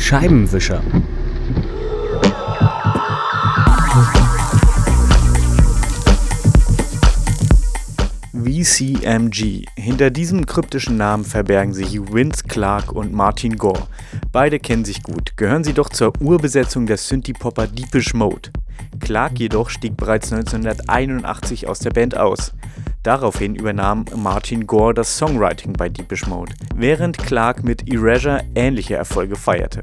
Scheibenwischer. VCMG. Hinter diesem kryptischen Namen verbergen sich Vince Clark und Martin Gore. Beide kennen sich gut, gehören sie doch zur Urbesetzung der Synthie-Popper Deepish Mode. Clark jedoch stieg bereits 1981 aus der Band aus. Daraufhin übernahm Martin Gore das Songwriting bei Deepish Mode, während Clark mit Erasure ähnliche Erfolge feierte.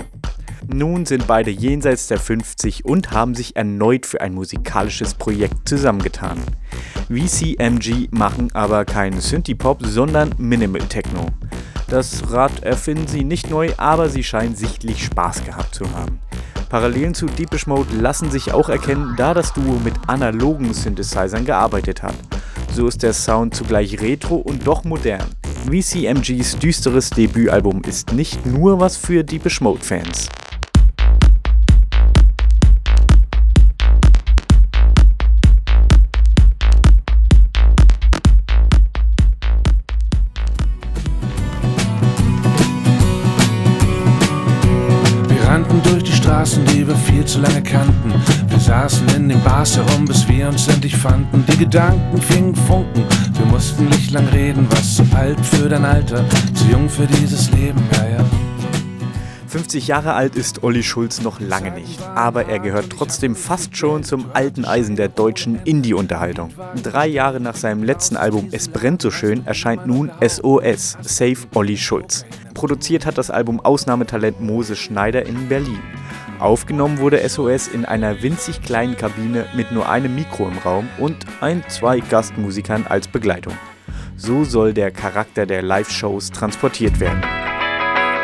Nun sind beide jenseits der 50 und haben sich erneut für ein musikalisches Projekt zusammengetan. VCMG machen aber keinen Synthie-Pop, sondern Minimal Techno. Das Rad erfinden sie nicht neu, aber sie scheinen sichtlich Spaß gehabt zu haben. Parallelen zu Deepish Mode lassen sich auch erkennen, da das Duo mit analogen Synthesizern gearbeitet hat. So ist der Sound zugleich retro und doch modern. VCMGs düsteres Debütalbum ist nicht nur was für Deepish Mode Fans. Die wir viel zu lange kannten. Wir saßen in den Bars herum, bis wir uns endlich fanden. Die Gedanken fingen Funken, wir mussten nicht lang reden. Was zu alt für dein Alter, zu jung für dieses Leben, ja, ja. 50 Jahre alt ist Olli Schulz noch lange nicht, aber er gehört trotzdem fast schon zum alten Eisen der deutschen Indie-Unterhaltung. Drei Jahre nach seinem letzten Album Es brennt so schön erscheint nun SOS, Save Olli Schulz. Produziert hat das Album Ausnahmetalent Mose Schneider in Berlin. Aufgenommen wurde SOS in einer winzig kleinen Kabine mit nur einem Mikro im Raum und ein, zwei Gastmusikern als Begleitung. So soll der Charakter der Live-Shows transportiert werden.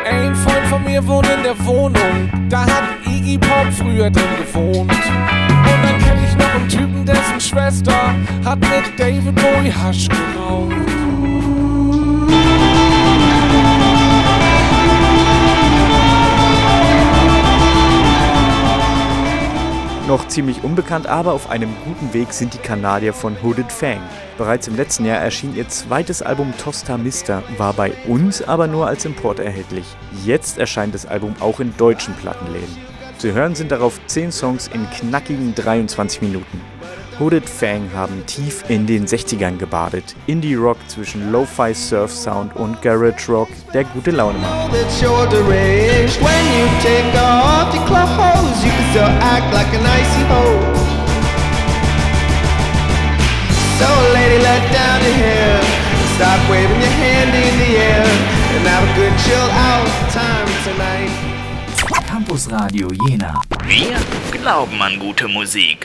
Ein Freund von mir wohnt in der Wohnung, da hat Iggy Pop früher drin gewohnt. Und dann kenn ich noch einen Typen, dessen Schwester hat mit David Bowie Hasch geraucht. Noch ziemlich unbekannt, aber auf einem guten Weg sind die Kanadier von Hooded Fang. Bereits im letzten Jahr erschien ihr zweites Album Tosta Mister, war bei uns aber nur als Import erhältlich. Jetzt erscheint das Album auch in deutschen Plattenläden. Zu hören sind darauf 10 Songs in knackigen 23 Minuten. Hooded Fang haben tief in den 60ern gebadet. Indie Rock zwischen Lo-Fi Surf Sound und Garage Rock, der gute Laune macht. Stop waving your hand in the air and have a good chill out time tonight. Campus Radio Jena. Wir glauben an gute Musik.